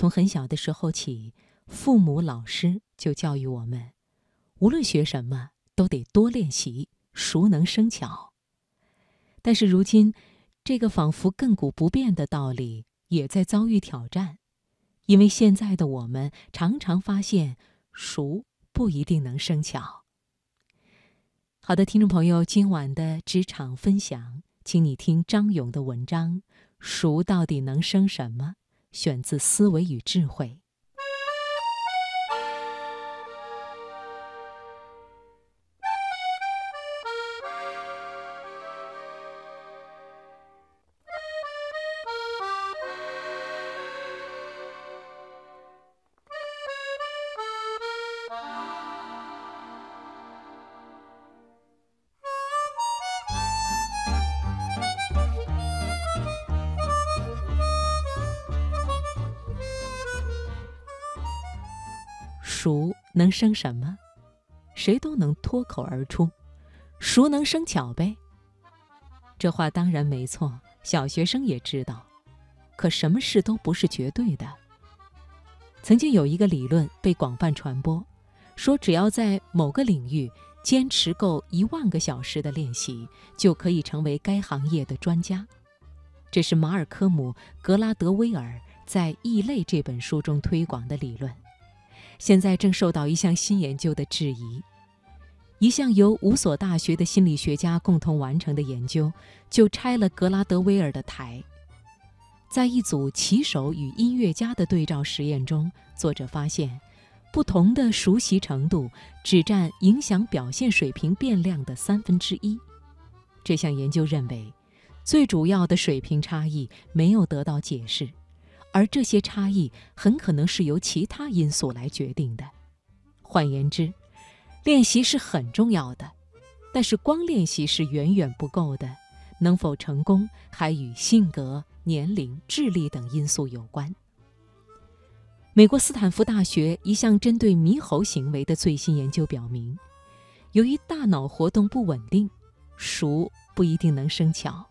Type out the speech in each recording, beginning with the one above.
从很小的时候起，父母、老师就教育我们，无论学什么，都得多练习，熟能生巧。但是如今，这个仿佛亘古不变的道理也在遭遇挑战，因为现在的我们常常发现，熟不一定能生巧。好的，听众朋友，今晚的职场分享，请你听张勇的文章《熟到底能生什么》，选自《思维与智慧》。熟能生什么？谁都能脱口而出，熟能生巧呗。这话当然没错，小学生也知道。可什么事都不是绝对的。曾经有一个理论被广泛传播，说只要在某个领域坚持够一万个小时的练习，就可以成为该行业的专家。这是马尔科姆·格拉德威尔在《异类》这本书中推广的理论。现在正受到一项新研究的质疑。一项由五所大学的心理学家共同完成的研究，就拆了格拉德威尔的台。在一组棋手与音乐家的对照实验中，作者发现，不同的熟悉程度只占影响表现水平变量的三分之一。这项研究认为，最主要的水平差异没有得到解释。而这些差异很可能是由其他因素来决定的。换言之，练习是很重要的，但是光练习是远远不够的。能否成功还与性格、年龄、智力等因素有关。美国斯坦福大学一项针对猕猴行为的最新研究表明，由于大脑活动不稳定，熟不一定能生巧。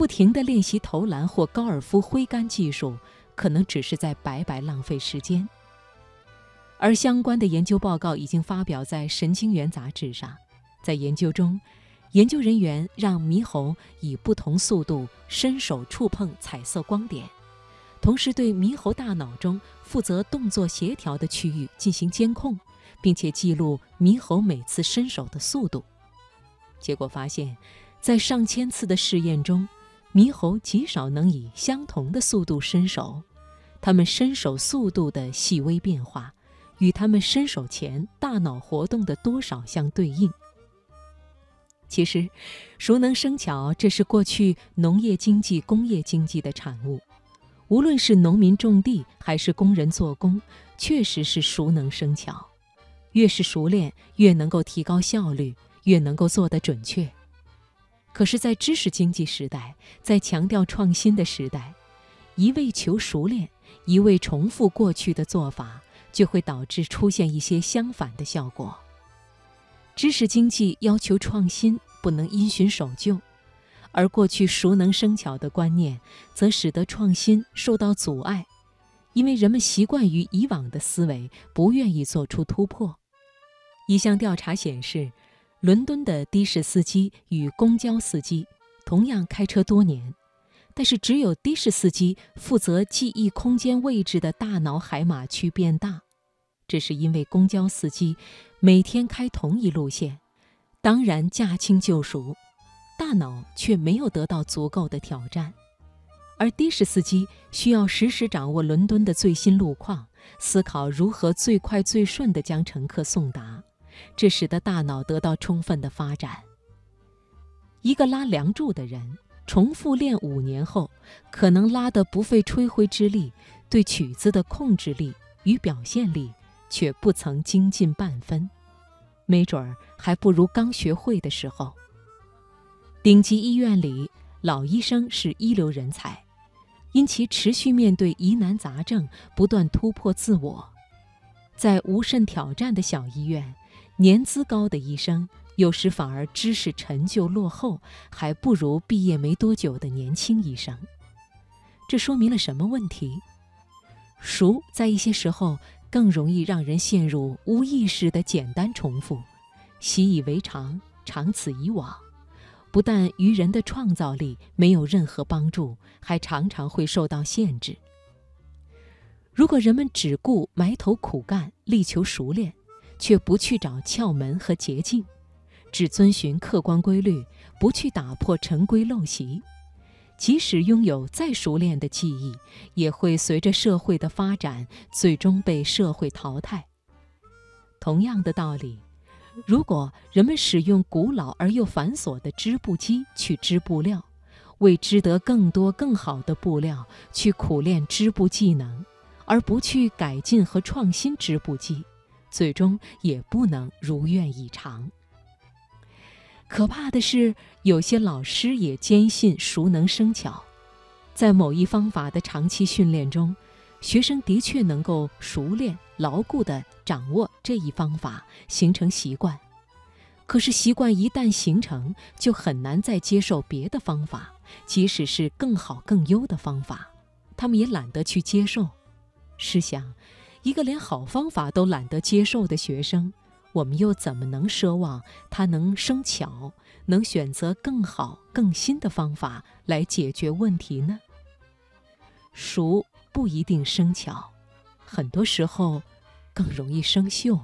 不停地练习投篮或高尔夫挥杆技术，可能只是在白白浪费时间。而相关的研究报告已经发表在《神经元》杂志上。在研究中，研究人员让猕猴以不同速度伸手触碰彩色光点，同时对猕猴大脑中负责动作协调的区域进行监控，并且记录猕猴每次伸手的速度。结果发现，在上千次的试验中，猕猴极少能以相同的速度伸手，它们伸手速度的细微变化，与它们伸手前大脑活动的多少相对应。其实，熟能生巧，这是过去农业经济、工业经济的产物。无论是农民种地，还是工人做工，确实是熟能生巧。越是熟练，越能够提高效率，越能够做得准确。可是，在知识经济时代，在强调创新的时代，一味求熟练，一味重复过去的做法，就会导致出现一些相反的效果。知识经济要求创新，不能因循守旧，而过去熟能生巧的观念，则使得创新受到阻碍，因为人们习惯于以往的思维，不愿意做出突破。一项调查显示。伦敦的的士司机与公交司机同样开车多年，但是只有的士司机负责记忆空间位置的大脑海马区变大，这是因为公交司机每天开同一路线，当然驾轻就熟，大脑却没有得到足够的挑战，而的士司机需要实时掌握伦敦的最新路况，思考如何最快最顺地将乘客送达。这使得大脑得到充分的发展。一个拉梁柱的人，重复练五年后，可能拉得不费吹灰之力，对曲子的控制力与表现力却不曾精进半分，没准儿还不如刚学会的时候。顶级医院里，老医生是一流人才，因其持续面对疑难杂症，不断突破自我。在无甚挑战的小医院。年资高的医生有时反而知识陈旧落后，还不如毕业没多久的年轻医生。这说明了什么问题？熟在一些时候更容易让人陷入无意识的简单重复，习以为常，长此以往，不但于人的创造力没有任何帮助，还常常会受到限制。如果人们只顾埋头苦干，力求熟练，却不去找窍门和捷径，只遵循客观规律，不去打破陈规陋习，即使拥有再熟练的技艺，也会随着社会的发展，最终被社会淘汰。同样的道理，如果人们使用古老而又繁琐的织布机去织布料，为织得更多更好的布料去苦练织布技能，而不去改进和创新织布机，最终也不能如愿以偿。可怕的是，有些老师也坚信熟能生巧，在某一方法的长期训练中，学生的确能够熟练、牢固地掌握这一方法，形成习惯。可是，习惯一旦形成，就很难再接受别的方法，即使是更好、更优的方法，他们也懒得去接受。试想，一个连好方法都懒得接受的学生。我们又怎么能奢望他能生巧，能选择更好、更新的方法来解决问题呢？熟不一定生巧，很多时候更容易生锈。